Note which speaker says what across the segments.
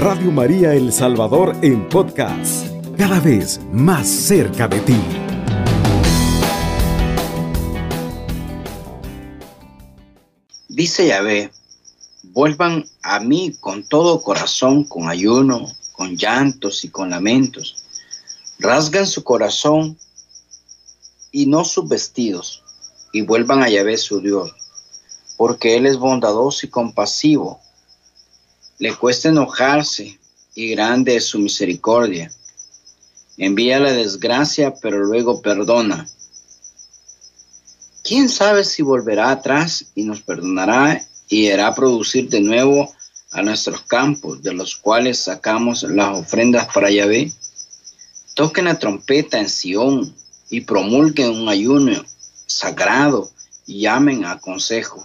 Speaker 1: Radio María El Salvador en podcast, cada vez más cerca de ti.
Speaker 2: Dice Yahvé, vuelvan a mí con todo corazón, con ayuno, con llantos y con lamentos. Rasgan su corazón y no sus vestidos, y vuelvan a Yahvé su Dios, porque Él es bondadoso y compasivo. Le cuesta enojarse y grande es su misericordia. Envía la desgracia, pero luego perdona. ¿Quién sabe si volverá atrás y nos perdonará y hará producir de nuevo a nuestros campos, de los cuales sacamos las ofrendas para Yahvé? Toquen la trompeta en Sión y promulguen un ayuno sagrado y llamen a consejo.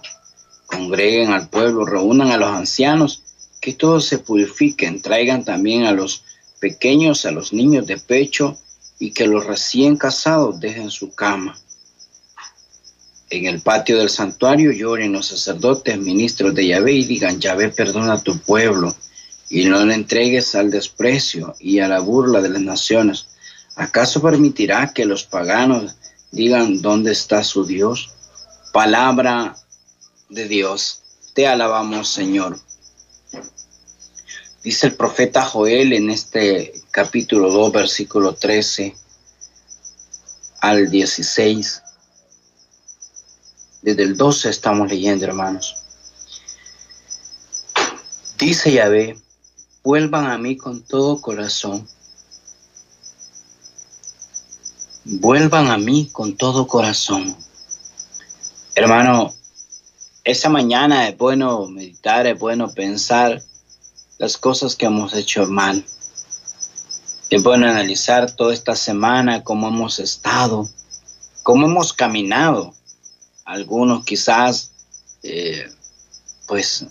Speaker 2: Congreguen al pueblo, reúnan a los ancianos, que todos se purifiquen, traigan también a los pequeños, a los niños de pecho y que los recién casados dejen su cama. En el patio del santuario lloren los sacerdotes, ministros de Yahvé y digan, Yahvé perdona a tu pueblo y no le entregues al desprecio y a la burla de las naciones. ¿Acaso permitirá que los paganos digan dónde está su Dios? Palabra de Dios. Te alabamos, Señor. Dice el profeta Joel en este capítulo 2, versículo 13 al 16. Desde el 12 estamos leyendo, hermanos. Dice Yahvé, vuelvan a mí con todo corazón. Vuelvan a mí con todo corazón. Hermano, esa mañana es bueno meditar, es bueno pensar las cosas que hemos hecho mal. Es bueno analizar toda esta semana cómo hemos estado, cómo hemos caminado algunos quizás, eh, pues,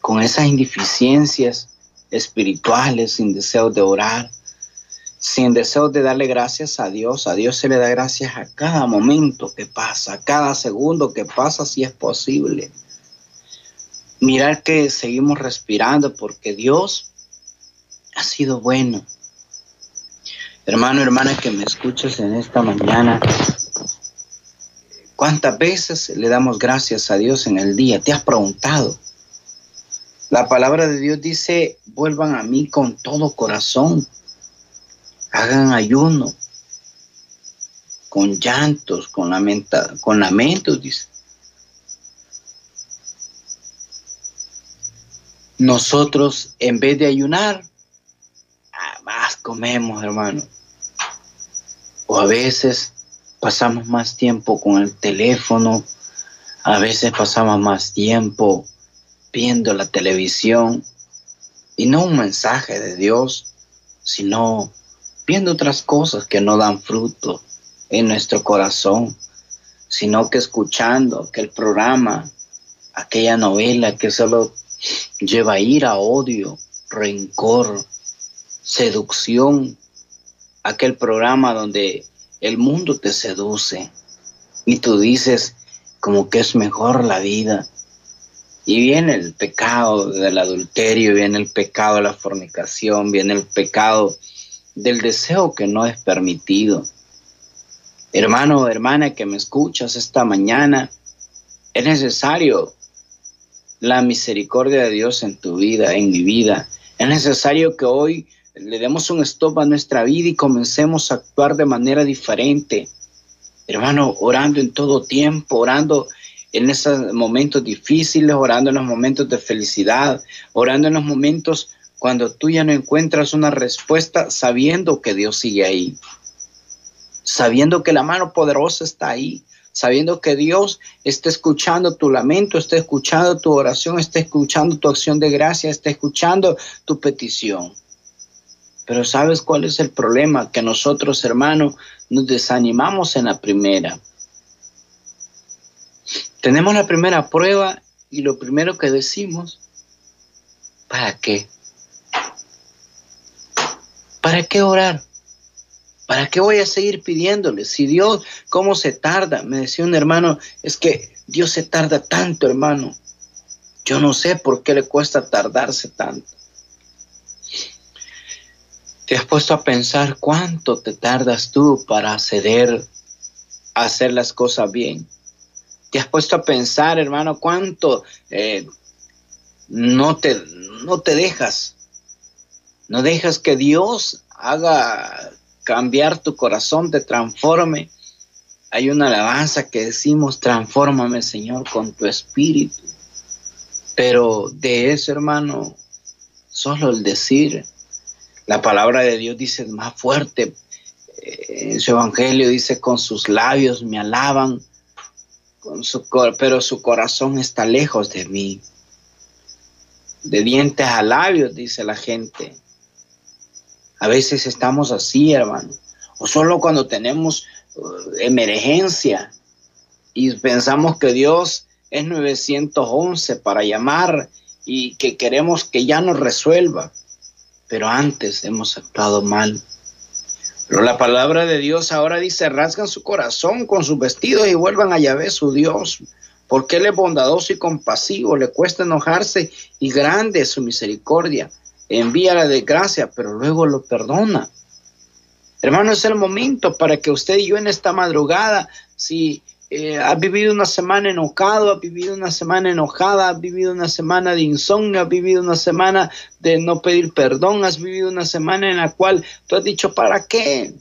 Speaker 2: con esas indeficiencias espirituales, sin deseo de orar, sin deseo de darle gracias a Dios. A Dios se le da gracias a cada momento que pasa, a cada segundo que pasa, si es posible. Mirar que seguimos respirando porque Dios ha sido bueno. Hermano, hermana, que me escuches en esta mañana, ¿Cuántas veces le damos gracias a Dios en el día? ¿Te has preguntado? La palabra de Dios dice, vuelvan a mí con todo corazón, hagan ayuno, con llantos, con, con lamentos, dice. Nosotros, en vez de ayunar, más comemos, hermano. O a veces pasamos más tiempo con el teléfono, a veces pasamos más tiempo viendo la televisión y no un mensaje de Dios, sino viendo otras cosas que no dan fruto en nuestro corazón, sino que escuchando aquel programa, aquella novela que solo lleva ira, odio, rencor, seducción, aquel programa donde el mundo te seduce y tú dices como que es mejor la vida. Y viene el pecado del adulterio, viene el pecado de la fornicación, viene el pecado del deseo que no es permitido. Hermano o hermana que me escuchas esta mañana, es necesario la misericordia de Dios en tu vida, en mi vida. Es necesario que hoy le demos un stop a nuestra vida y comencemos a actuar de manera diferente. Hermano, orando en todo tiempo, orando en esos momentos difíciles, orando en los momentos de felicidad, orando en los momentos cuando tú ya no encuentras una respuesta, sabiendo que Dios sigue ahí, sabiendo que la mano poderosa está ahí, sabiendo que Dios está escuchando tu lamento, está escuchando tu oración, está escuchando tu acción de gracia, está escuchando tu petición. Pero ¿sabes cuál es el problema? Que nosotros, hermanos, nos desanimamos en la primera. Tenemos la primera prueba y lo primero que decimos, ¿para qué? ¿Para qué orar? ¿Para qué voy a seguir pidiéndole? Si Dios, ¿cómo se tarda? Me decía un hermano, es que Dios se tarda tanto, hermano. Yo no sé por qué le cuesta tardarse tanto. ¿Te has puesto a pensar cuánto te tardas tú para ceder a hacer las cosas bien? ¿Te has puesto a pensar, hermano, cuánto eh, no, te, no te dejas? No dejas que Dios haga cambiar tu corazón, te transforme. Hay una alabanza que decimos, transfórmame, Señor, con tu espíritu. Pero de eso, hermano, solo el decir, la palabra de Dios dice más fuerte. Eh, en su evangelio dice, con sus labios me alaban, con su, pero su corazón está lejos de mí. De dientes a labios, dice la gente. A veces estamos así, hermano. O solo cuando tenemos uh, emergencia y pensamos que Dios es 911 para llamar y que queremos que ya nos resuelva pero antes hemos actuado mal. Pero la palabra de Dios ahora dice, rasgan su corazón con sus vestidos y vuelvan a Yahvé su Dios, porque Él es bondadoso y compasivo, le cuesta enojarse y grande es su misericordia. Envía la desgracia, pero luego lo perdona. Hermano, es el momento para que usted y yo en esta madrugada, si eh, has vivido una semana enojado, has vivido una semana enojada, has vivido una semana de insomnio, has vivido una semana de no pedir perdón, has vivido una semana en la cual tú has dicho, ¿para qué?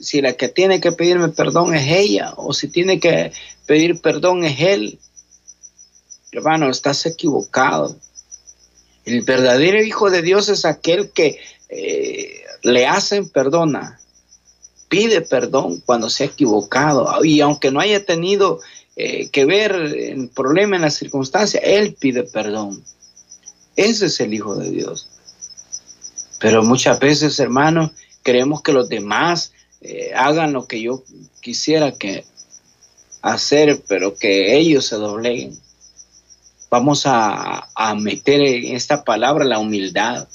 Speaker 2: Si la que tiene que pedirme perdón es ella o si tiene que pedir perdón es él. Hermano, estás equivocado. El verdadero Hijo de Dios es aquel que eh, le hacen perdona, pide perdón cuando se ha equivocado y aunque no haya tenido eh, que ver el problema en la circunstancia, Él pide perdón. Ese es el Hijo de Dios. Pero muchas veces, hermanos, creemos que los demás eh, hagan lo que yo quisiera que hacer, pero que ellos se dobleguen. Vamos a, a meter en esta palabra la humildad.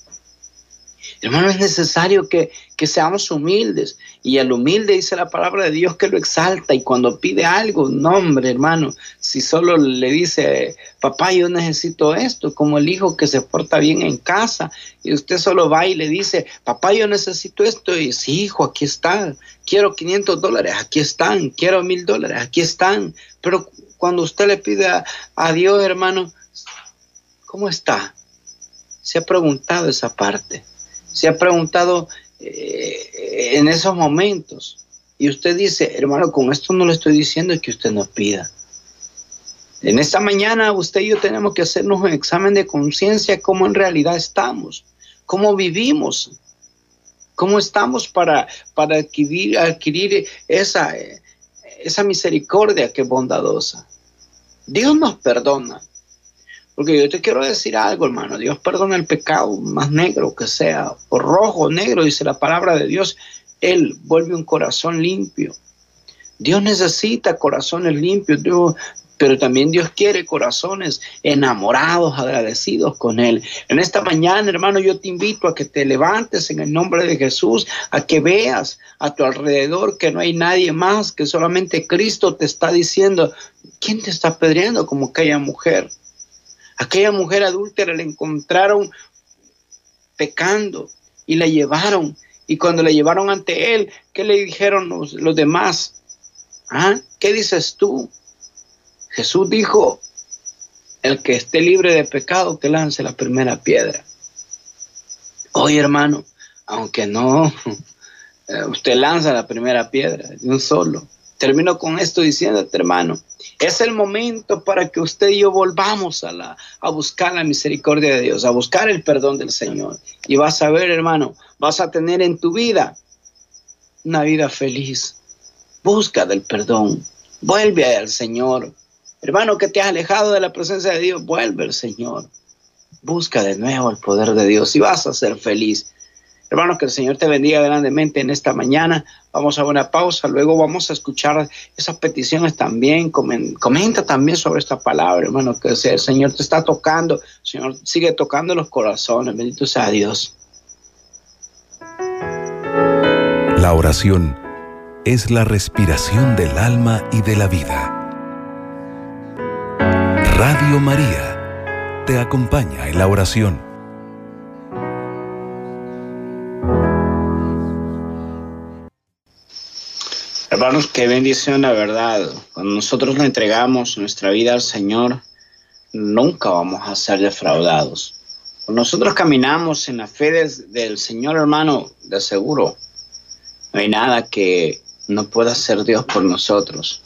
Speaker 2: Hermano, es necesario que, seamos humildes. Y el humilde dice la palabra de Dios que lo exalta. Y cuando pide algo, no, hombre, hermano, si solo le dice, papá, yo necesito esto, como el hijo que se porta bien en casa, y usted solo va y le dice, papá, yo necesito esto, y sí, hijo, aquí están. Quiero 500 dólares, aquí están. Quiero mil dólares, aquí están. Pero cuando usted le pide a, Dios, hermano, ¿cómo está? Se ha preguntado esa parte se ha preguntado eh, en esos momentos. Y usted dice, hermano, con esto no le estoy diciendo que usted no pida. En esta mañana usted y yo tenemos que hacernos un examen de conciencia, cómo en realidad estamos, cómo vivimos, cómo estamos para, para adquirir, adquirir esa, esa misericordia que es bondadosa. Dios nos perdona, porque yo te quiero decir algo, hermano. Dios perdona el pecado más negro que sea, o rojo, negro, dice la palabra de Dios. Él vuelve un corazón limpio. Dios necesita corazones limpios, Dios, pero también Dios quiere corazones enamorados, agradecidos con Él. En esta mañana, hermano, yo te invito a que te levantes en el nombre de Jesús, a que veas a tu alrededor que no hay nadie más, que solamente Cristo te está diciendo, ¿quién te está pedreando como aquella mujer? Aquella mujer adúltera la encontraron pecando y la llevaron. Y cuando la llevaron ante él, ¿qué le dijeron los, demás? ¿Ah? ¿Qué dices tú? Jesús dijo, el que esté libre de pecado, que lance la primera piedra. Oye, hermano, aunque no, eh, usted lanza la primera piedra de un solo. Termino con esto diciéndote, hermano, es el momento para que usted y yo volvamos a, la, a buscar la misericordia de Dios, a buscar el perdón del Señor. Y vas a ver, hermano, vas a tener en tu vida una vida feliz. Busca del perdón. Vuelve al Señor. Hermano, que te has alejado de la presencia de Dios, vuelve al Señor. Busca de nuevo el poder de Dios y vas a ser feliz. Hermanos, que el Señor te bendiga grandemente en esta mañana. Vamos a una pausa, luego vamos a escuchar esas peticiones también. Comenta también sobre esta palabra, hermano, que el Señor te está tocando. El Señor sigue tocando los corazones. Bendito sea Dios.
Speaker 1: La oración es la respiración del alma y de la vida. Radio María
Speaker 3: te acompaña en la oración.
Speaker 2: Hermanos, qué bendición la verdad. Cuando nosotros le entregamos nuestra vida al Señor, nunca vamos a ser defraudados. Cuando nosotros caminamos en la fe del, Señor, hermano, de seguro, no hay nada que no pueda hacer Dios por nosotros.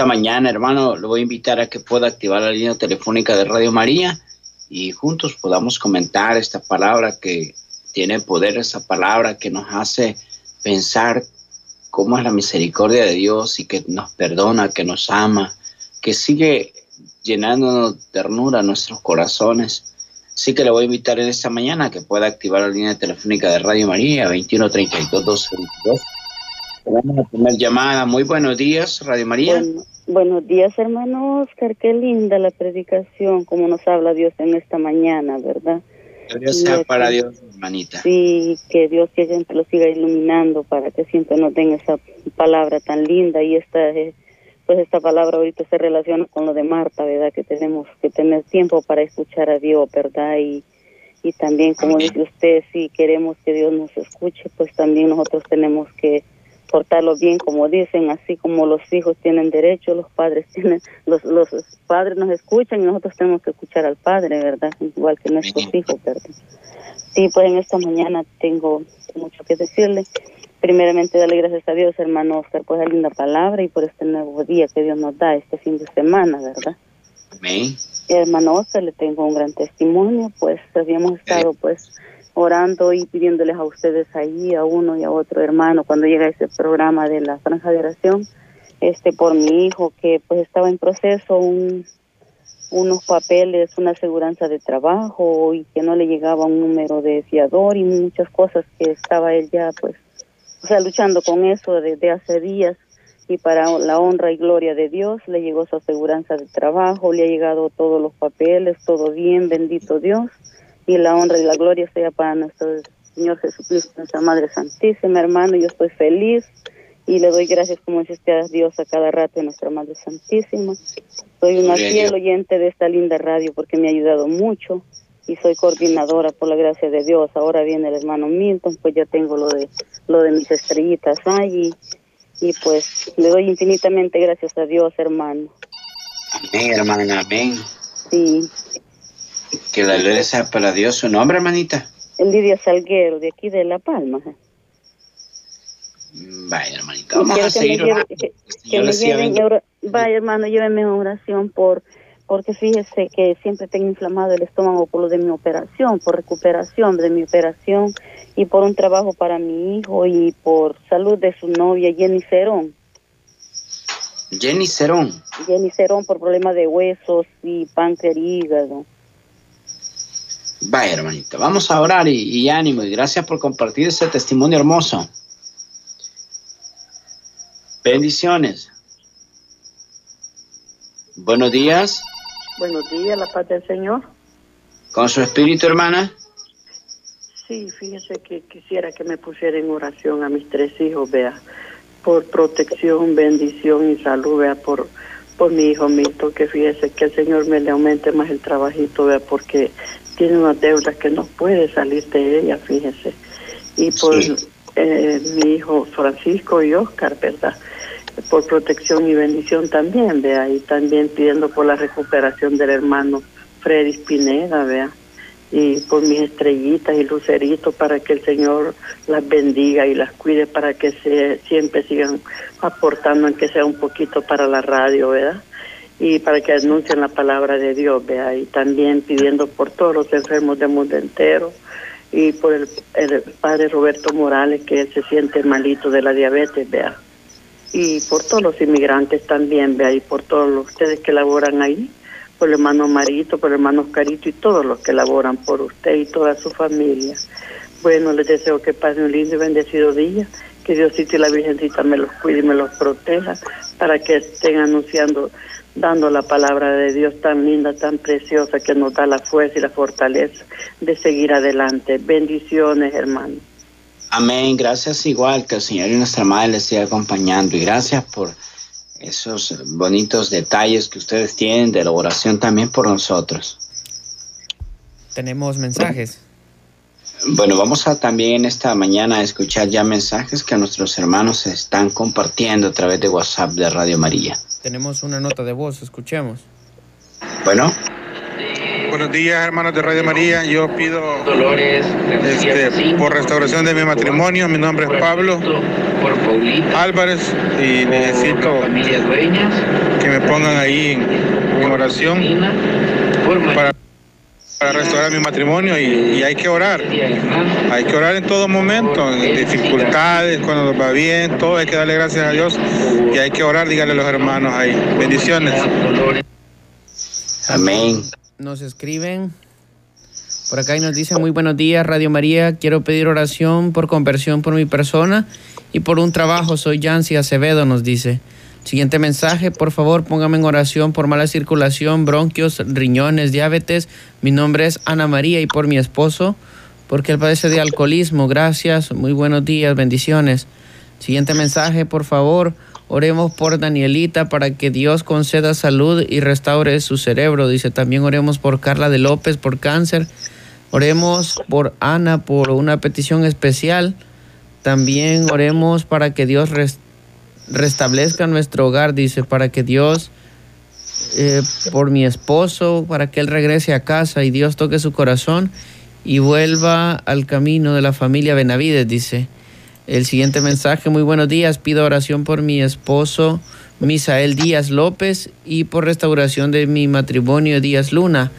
Speaker 2: Esta mañana, hermano, le voy a invitar a que pueda activar la línea telefónica de Radio María y juntos podamos comentar esta palabra que tiene poder, esa palabra que nos hace pensar cómo es la misericordia de Dios y que nos perdona, que nos ama, que sigue llenándonos de ternura nuestros corazones. Así que le voy a invitar en esta mañana que pueda activar la línea telefónica de Radio María 2132 222. Tenemos la primera llamada. Muy buenos días, Radio María.
Speaker 4: Buenos días, hermano Oscar. Qué linda la predicación, como nos habla Dios en esta mañana, ¿verdad?
Speaker 2: Dios sea para Dios, hermanita.
Speaker 4: Sí, que Dios que siempre lo siga iluminando para que siempre nos den esa palabra tan linda y esta eh, pues esta palabra ahorita se relaciona con lo de Marta, ¿verdad? Que tenemos que tener tiempo para escuchar a Dios, ¿verdad? Y, y también, como dice usted, si queremos que Dios nos escuche, pues también nosotros tenemos que portarlo bien, como dicen, así como los hijos tienen derecho, los padres tienen, los, los padres nos escuchan y nosotros tenemos que escuchar al padre, ¿verdad? Igual que nuestros hijos, ¿verdad? Sí, pues en esta mañana tengo mucho que decirle. Primeramente, darle gracias a Dios, hermano Oscar, por esa linda palabra y por este nuevo día que Dios nos da, este fin de semana, ¿verdad?
Speaker 2: Amén.
Speaker 4: hermano Oscar, le tengo un gran testimonio, pues habíamos estado, pues, orando y pidiéndoles a ustedes ahí, a uno y a otro hermano, cuando llega ese programa de la franja de oración, este, por mi hijo, que pues estaba en proceso un, unos papeles, una aseguranza de trabajo y que no le llegaba un número de fiador y muchas cosas que estaba él ya, pues, o sea, luchando con eso desde hace días. Y para la honra y gloria de Dios le llegó su aseguranza de trabajo, le ha llegado todos los papeles, todo bien, bendito Dios, y la honra y la gloria sea para nuestro Señor Jesucristo, nuestra Madre Santísima, hermano, yo estoy feliz y le doy gracias, como dice a Dios a cada rato, a nuestra Madre Santísima. Soy una fiel oyente de esta linda radio porque me ha ayudado mucho y soy coordinadora por la gracia de Dios. Ahora viene el hermano Milton, pues ya tengo lo de lo de mis estrellitas ahí y, pues le doy infinitamente gracias a Dios, hermano.
Speaker 2: Amén, hermana, amén.
Speaker 4: Sí.
Speaker 2: Que la gloria sea para Dios. ¿Su nombre, hermanita?
Speaker 4: Lidia Salguero, de aquí de La Palma.
Speaker 2: Vaya, hermanita, vamos a seguir.
Speaker 4: Vaya, hermano, lléveme en oración por porque fíjese que siempre tengo inflamado el estómago por lo de mi operación, por recuperación de mi operación y por un trabajo para mi hijo y por salud de su novia Jenny Cerón.
Speaker 2: Jenny Cerón.
Speaker 4: Jenny Cerón por problemas de huesos y páncreas y hígado.
Speaker 2: Vaya, hermanita, vamos a orar y, y ánimo y gracias por compartir ese testimonio hermoso. Bendiciones. Buenos días.
Speaker 5: Buenos días, la paz del Señor.
Speaker 2: ¿Con su espíritu, hermana?
Speaker 5: Sí, fíjese que quisiera que me pusiera en oración a mis tres hijos, vea, por protección, bendición y salud, vea, por, por mi hijo Mito, que fíjese que el Señor me le aumente más el trabajito, vea, porque tiene una deuda que no puede salir de ella, fíjese. Y por eh, mi hijo Francisco y Oscar, ¿verdad? por protección y bendición también, vea, y también pidiendo por la recuperación del hermano Freddy Pineda, vea, y por mis estrellitas y luceritos para que el Señor las bendiga y las cuide para que se, siempre sigan aportando, aunque sea un poquito para la radio, ¿verdad? Y para que anuncien la palabra de Dios, vea, y también pidiendo por todos los enfermos del mundo entero y por el, padre Roberto Morales, que se siente malito de la diabetes, vea y por todos los inmigrantes también, vea, y por todos los, ustedes que laboran ahí, por el hermano Marito, por el hermano Oscarito y todos los que laboran por usted y toda su familia. Bueno, les deseo que pasen un lindo y bendecido día, que Diosito y la Virgencita me los cuide y me los proteja, para que estén anunciando, dando la palabra de Dios tan linda, tan preciosa, que nos da la fuerza y la fortaleza de seguir adelante. Bendiciones, hermanos.
Speaker 2: Amén. Gracias igual que el Señor y nuestra Madre les siga acompañando. Y gracias por esos bonitos detalles que ustedes tienen de la oración también por nosotros.
Speaker 6: Tenemos mensajes.
Speaker 2: Bueno, vamos a también esta mañana a escuchar ya mensajes que nuestros hermanos están compartiendo a través de WhatsApp de Radio María.
Speaker 6: Tenemos una nota de voz, escuchemos.
Speaker 2: Bueno.
Speaker 7: Buenos días, hermanos de Radio María. Yo pido este, por restauración de mi matrimonio. Mi nombre es Pablo Álvarez y necesito que me pongan ahí en, oración para, para, restaurar mi matrimonio y, y, hay que orar. Hay que orar en todo momento, en dificultades, cuando nos va bien, todo hay que darle gracias a Dios y hay que orar, díganle a los hermanos ahí. Bendiciones.
Speaker 2: Amén
Speaker 6: nos escriben. Por acá y nos dice muy buenos días, Radio María. Quiero pedir oración por conversión por mi persona y por un trabajo. Soy Yancy Acevedo, nos dice. Siguiente mensaje, por favor, póngame en oración por mala circulación, bronquios, riñones, diabetes. Mi nombre es Ana María y por mi esposo, porque él padece de alcoholismo. Gracias, muy buenos días, bendiciones. Siguiente mensaje, por favor. Oremos por Danielita para que Dios conceda salud y restaure su cerebro. Dice, también oremos por Carla de López por cáncer. Oremos por Ana por una petición especial. También oremos para que Dios restablezca nuestro hogar. Dice, para que Dios, eh, por mi esposo, para que él regrese a casa y Dios toque su corazón y vuelva al camino de la familia Benavides. Dice. El siguiente mensaje, muy buenos días, pido oración por mi esposo Misael Díaz López y por restauración de mi matrimonio Díaz Luna.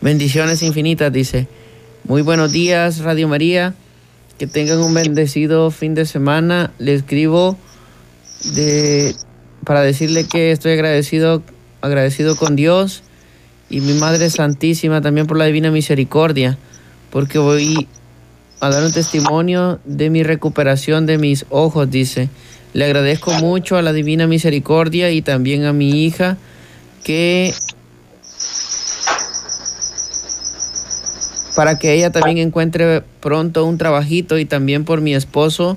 Speaker 6: Bendiciones infinitas, dice. Muy buenos días, Radio María. Que tengan un bendecido fin de semana. Le escribo de, para decirle que estoy agradecido, agradecido con Dios y mi Madre Santísima también por la divina misericordia, porque voy a dar un testimonio de mi recuperación de mis ojos, dice. Le agradezco mucho a la Divina Misericordia y también a mi hija que para que ella también encuentre pronto un trabajito y también por mi esposo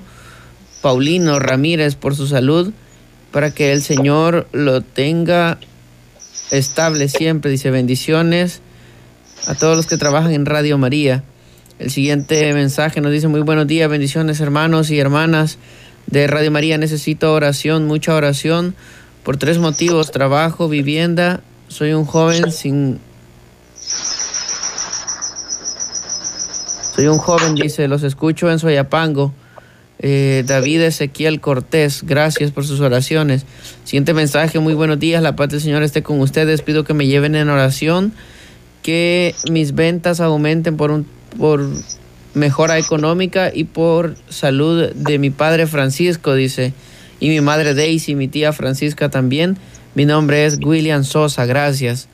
Speaker 6: Paulino Ramírez por su salud, para que el Señor lo tenga estable siempre. Dice bendiciones a todos los que trabajan en Radio María. El siguiente mensaje nos dice muy buenos días, bendiciones hermanos y hermanas de Radio María. Necesito oración, mucha oración por tres motivos, trabajo, vivienda. Soy un joven sin... Soy un joven, dice, los escucho en Soyapango. Eh, David Ezequiel Cortés, gracias por sus oraciones. Siguiente mensaje, muy buenos días, la paz del Señor esté con ustedes. Pido que me lleven en oración, que mis ventas aumenten por un por mejora económica y por salud de mi padre Francisco, dice, y mi madre Daisy, mi tía Francisca también. Mi nombre es William Sosa, gracias.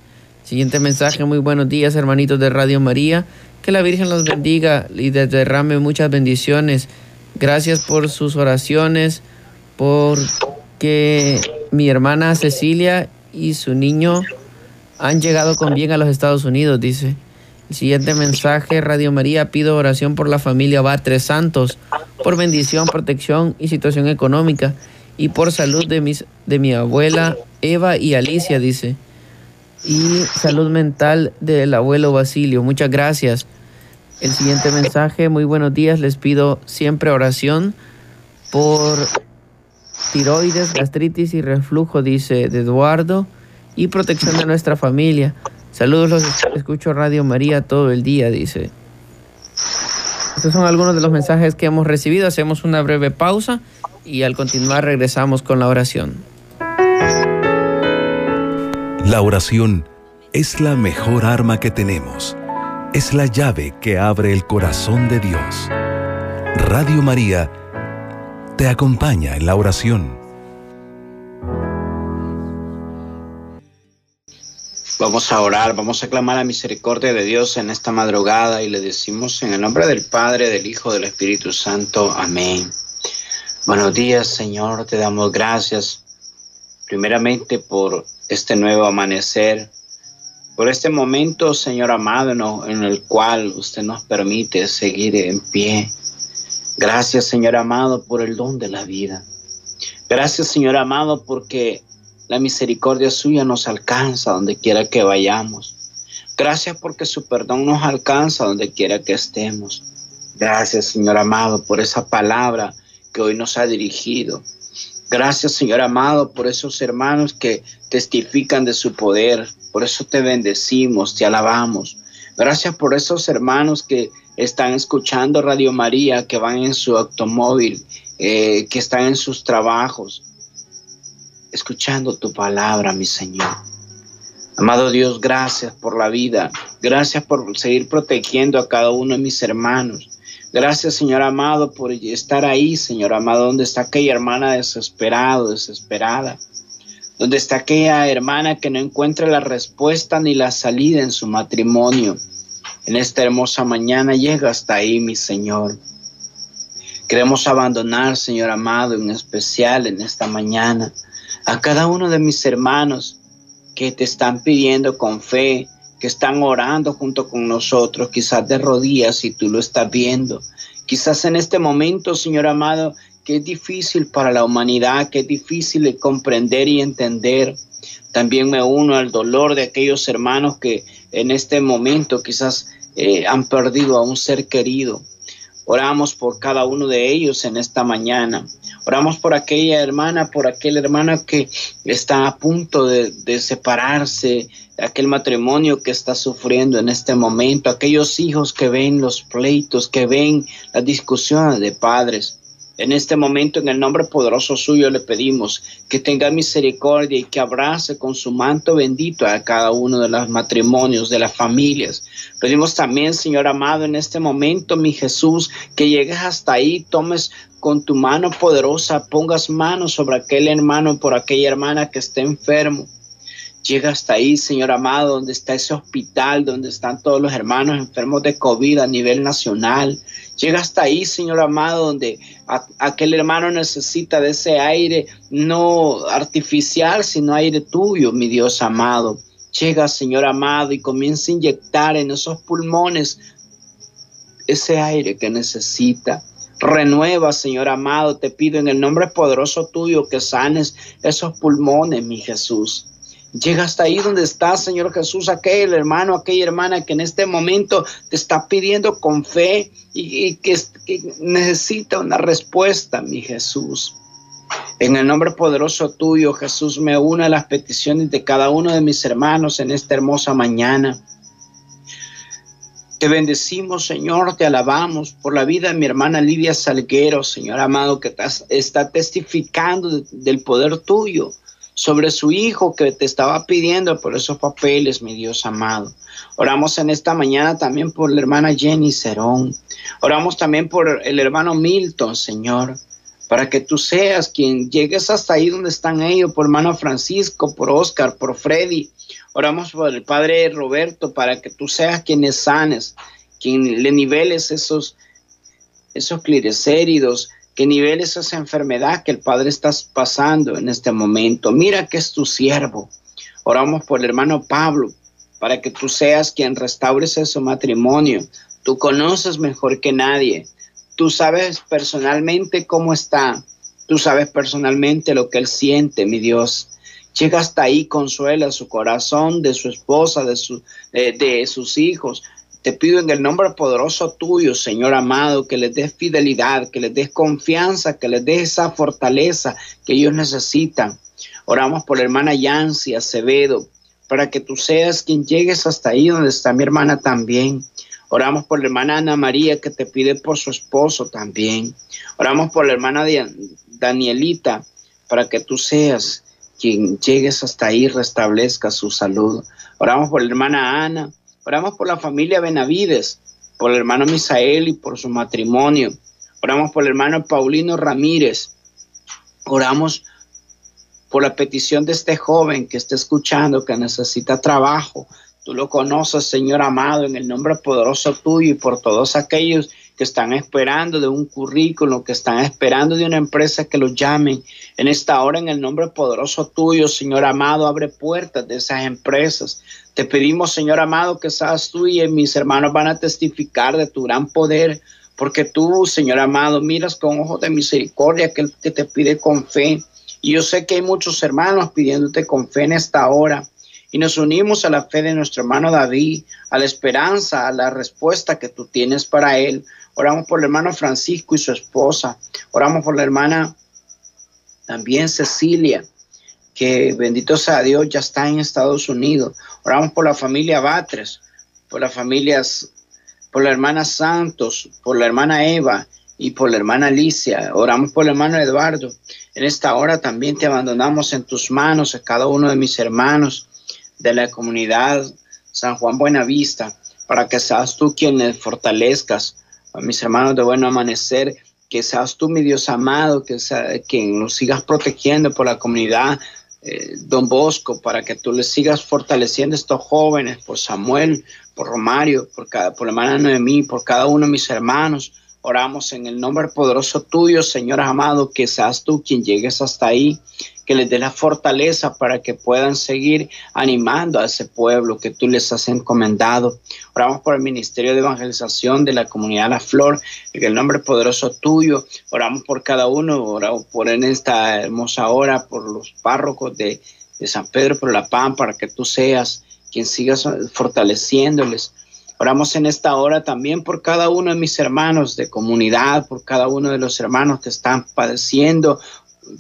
Speaker 6: Siguiente mensaje, muy buenos días hermanitos de Radio María. Que la Virgen los bendiga y derrame muchas bendiciones. Gracias por sus oraciones, por que mi hermana Cecilia y su niño han llegado con bien a los Estados Unidos, dice. Siguiente mensaje, Radio María, pido oración por la familia Batres Santos, por bendición, protección y situación económica, y por salud de, mis, de mi abuela Eva y Alicia, dice, y salud mental del abuelo Basilio. Muchas gracias. El siguiente mensaje, muy buenos días, les pido siempre oración por tiroides, gastritis y reflujo, dice Eduardo, y protección de nuestra familia. Saludos, los escucho Radio María todo el día, dice. Estos son algunos de los mensajes que hemos recibido. Hacemos una breve pausa y al continuar regresamos con la oración.
Speaker 3: La oración es la mejor arma que tenemos. Es la llave que abre el corazón de Dios. Radio María te acompaña en la oración.
Speaker 2: Vamos a orar, vamos a clamar la misericordia de Dios en esta madrugada y le decimos en el nombre del Padre, del Hijo, del Espíritu Santo. Amén. Buenos días, Señor, te damos gracias primeramente por este nuevo amanecer, por este momento, Señor amado, en el cual usted nos permite seguir en pie. Gracias, Señor amado, por el don de la vida. Gracias, Señor amado, porque la misericordia suya nos alcanza donde quiera que vayamos. Gracias porque su perdón nos alcanza donde quiera que estemos. Gracias, Señor amado, por esa palabra que hoy nos ha dirigido. Gracias, Señor amado, por esos hermanos que testifican de su poder. Por eso te bendecimos, te alabamos. Gracias por esos hermanos que están escuchando Radio María, que van en su automóvil, eh, que están en sus trabajos, escuchando tu palabra, mi Señor. Amado Dios, gracias por la vida. Gracias por seguir protegiendo a cada uno de mis hermanos. Gracias, Señor amado, por estar ahí, Señor amado, donde está aquella hermana desesperada, desesperada. Donde está aquella hermana que no encuentra la respuesta ni la salida en su matrimonio. En esta hermosa mañana llega hasta ahí, mi Señor. Queremos abandonar, Señor amado, en especial en esta mañana, a cada uno de mis hermanos que te están pidiendo con fe, que están orando junto con nosotros, quizás de rodillas y tú lo estás viendo. Quizás en este momento, Señor amado, que es difícil para la humanidad, que es difícil de comprender y entender. También me uno al dolor de aquellos hermanos que en este momento quizás eh, han perdido a un ser querido. Oramos por cada uno de ellos en esta mañana. Oramos por aquella hermana, por aquel hermano que está a punto de, de separarse, aquel matrimonio que está sufriendo en este momento, aquellos hijos que ven los pleitos, que ven las discusiones de padres. En este momento, en el nombre poderoso suyo, le pedimos que tenga misericordia y que abrace con su manto bendito a cada uno de los matrimonios, de las familias. Pedimos también, Señor amado, en este momento, mi Jesús, que llegues hasta ahí, tomes con tu mano poderosa, pongas manos sobre aquel hermano, por aquella hermana que esté enfermo Llega hasta ahí, Señor amado, donde está ese hospital, donde están todos los hermanos enfermos de COVID a nivel nacional. Llega hasta ahí, Señor amado, donde aquel hermano necesita de ese aire no artificial, sino aire tuyo, mi Dios amado. Llega, Señor amado, y comienza a inyectar en esos pulmones ese aire que necesita. Renueva, Señor amado, te pido en el nombre poderoso tuyo que sanes esos pulmones, mi Jesús. Llega hasta ahí donde está, Señor Jesús, aquel hermano, aquella hermana que en este momento te está pidiendo con fe y, que, necesita una respuesta, mi Jesús. En el nombre poderoso tuyo, Jesús, me une a las peticiones de cada uno de mis hermanos en esta hermosa mañana. Te bendecimos, Señor, te alabamos por la vida de mi hermana Lidia Salguero, Señor amado, que está testificando del poder tuyo sobre su hijo que te estaba pidiendo por esos papeles, mi Dios amado. Oramos en esta mañana también por la hermana Jenny Cerón. Oramos también por el hermano Milton, Señor, para que tú seas quien llegues hasta ahí donde están ellos, por hermano Francisco, por Oscar, por Freddy. Oramos por el padre Roberto, para que tú seas quien sanes, quien le niveles esos, esos clirecéridos, que niveles esa enfermedad que el Padre está pasando en este momento. Mira que es tu siervo. Oramos por el hermano Pablo para que tú seas quien restaures su matrimonio. Tú conoces mejor que nadie. Tú sabes personalmente cómo está. Tú sabes personalmente lo que él siente, mi Dios. Llega hasta ahí, consuela su corazón de su esposa, de sus hijos. Te pido en el nombre poderoso tuyo, Señor amado, que les des fidelidad, que les des confianza, que les des esa fortaleza que ellos necesitan. Oramos por la hermana Yancy Acevedo, para que tú seas quien llegues hasta ahí donde está mi hermana también. Oramos por la hermana Ana María que te pide por su esposo también. Oramos por la hermana Danielita para que tú seas quien llegues hasta ahí y restablezca su salud. Oramos por la hermana Ana Oramos por la familia Benavides, por el hermano Misael y por su matrimonio. Oramos por el hermano Paulino Ramírez. Oramos por la petición de este joven que está escuchando, que necesita trabajo. Tú lo conoces, Señor amado, en el nombre poderoso tuyo y por todos aquellos que están esperando de un currículo, que están esperando de una empresa que los llamen. En esta hora, en el nombre poderoso tuyo, Señor amado, abre puertas de esas empresas. Te pedimos, Señor amado, que seas tú y mis hermanos van a testificar de tu gran poder, porque tú, Señor amado, miras con ojos de misericordia aquel que te pide con fe. Y yo sé que hay muchos hermanos pidiéndote con fe en esta hora. y nos unimos a la fe de nuestro hermano David, a la esperanza, a la respuesta que tú tienes para él. Oramos por el hermano Francisco y su esposa. Oramos por la hermana también Cecilia, que bendito sea Dios, ya está en Estados Unidos. Oramos por la familia Batres, por las familias, por la hermana Santos, por la hermana Eva y por la hermana Alicia. Oramos por el hermano Eduardo. En esta hora también te abandonamos en tus manos a cada uno de mis hermanos de la comunidad San Juan Buenavista, para que seas tú quien les fortalezcas mis hermanos de buen amanecer, que seas tú, mi Dios amado, que sea, quien nos sigas protegiendo por la comunidad eh, Don Bosco, para que tú les sigas fortaleciendo a estos jóvenes, por Samuel, por Romario, por, cada, por la hermana Noemí, por cada uno de mis hermanos. Oramos en el nombre poderoso tuyo, Señor amado, que seas tú quien llegues hasta ahí, que les dé la fortaleza para que puedan seguir animando a ese pueblo que tú les has encomendado. Oramos por el Ministerio de Evangelización de la Comunidad La Flor, en el nombre poderoso tuyo. Oramos por cada uno, oramos por en esta hermosa hora, por los párrocos de, de San Pedro, por la PAN, para que tú seas quien sigas fortaleciéndoles. Oramos en esta hora también por cada uno de mis hermanos de comunidad, por cada uno de los hermanos que están padeciendo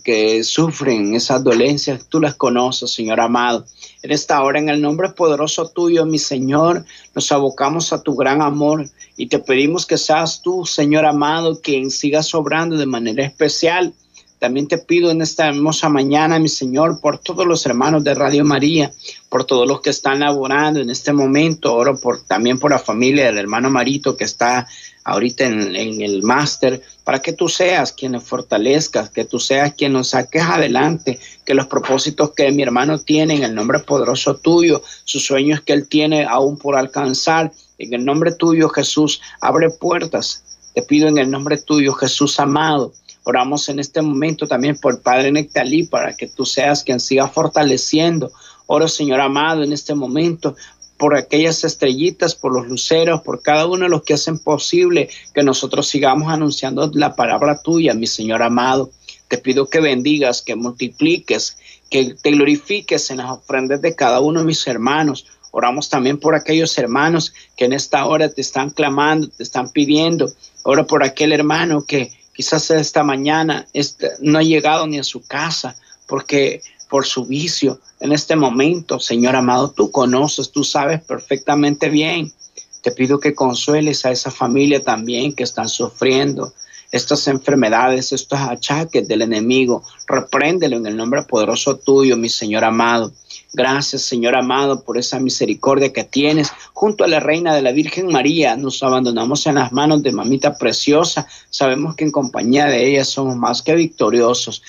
Speaker 2: que sufren esas dolencias, tú las conoces, Señor amado. En esta hora, en el nombre poderoso tuyo, mi Señor, nos abocamos a tu gran amor y te pedimos que seas tú, Señor amado, quien siga sobrando de manera especial. También te pido en esta hermosa mañana, mi Señor, por todos los hermanos de Radio María, por todos los que están laborando en este momento. Oro por, también por la familia del hermano Marito que está ahorita en, el máster, para que tú seas quien nos fortalezcas, que tú seas quien nos saques adelante, que los propósitos que mi hermano tiene en el nombre poderoso tuyo, sus sueños que él tiene aún por alcanzar, en el nombre tuyo Jesús, abre puertas. Te pido en el nombre tuyo Jesús amado. Oramos en este momento también por Padre Nectalí para que tú seas quien siga fortaleciendo. Oro, Señor amado, en este momento por aquellas estrellitas, por los luceros, por cada uno de los que hacen posible que nosotros sigamos anunciando la palabra tuya, mi Señor amado. Te pido que bendigas, que multipliques, que te glorifiques en las ofrendas de cada uno de mis hermanos. Oramos también por aquellos hermanos que en esta hora te están clamando, te están pidiendo. Oro por aquel hermano que quizás esta mañana este, no ha llegado ni a su casa porque por su vicio. En este momento, Señor amado, tú conoces, tú sabes perfectamente bien. Te pido que consueles a esa familia también que están sufriendo estas enfermedades, estos achaques del enemigo. Repréndelo en el nombre poderoso tuyo, mi Señor amado. Gracias, Señor amado, por esa misericordia que tienes. Junto a la Reina de la Virgen María, nos abandonamos en las manos de Mamita Preciosa. Sabemos que en compañía de ella somos más que victoriosos.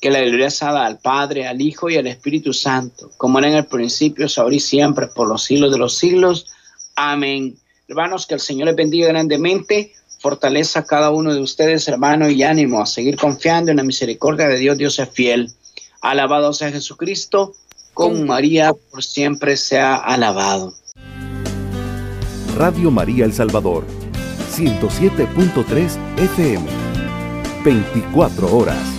Speaker 2: Que la gloria sea al Padre, al Hijo y al Espíritu Santo, como era en el principio, ahora y siempre, por los siglos de los siglos. Amén. Hermanos, que el Señor les bendiga grandemente, fortaleza a cada uno de ustedes, hermano, y ánimo a seguir confiando en la misericordia de Dios. Dios es fiel. Alabado sea Jesucristo, con María por siempre sea alabado.
Speaker 3: Radio María El Salvador, 107.3 FM, 24 horas.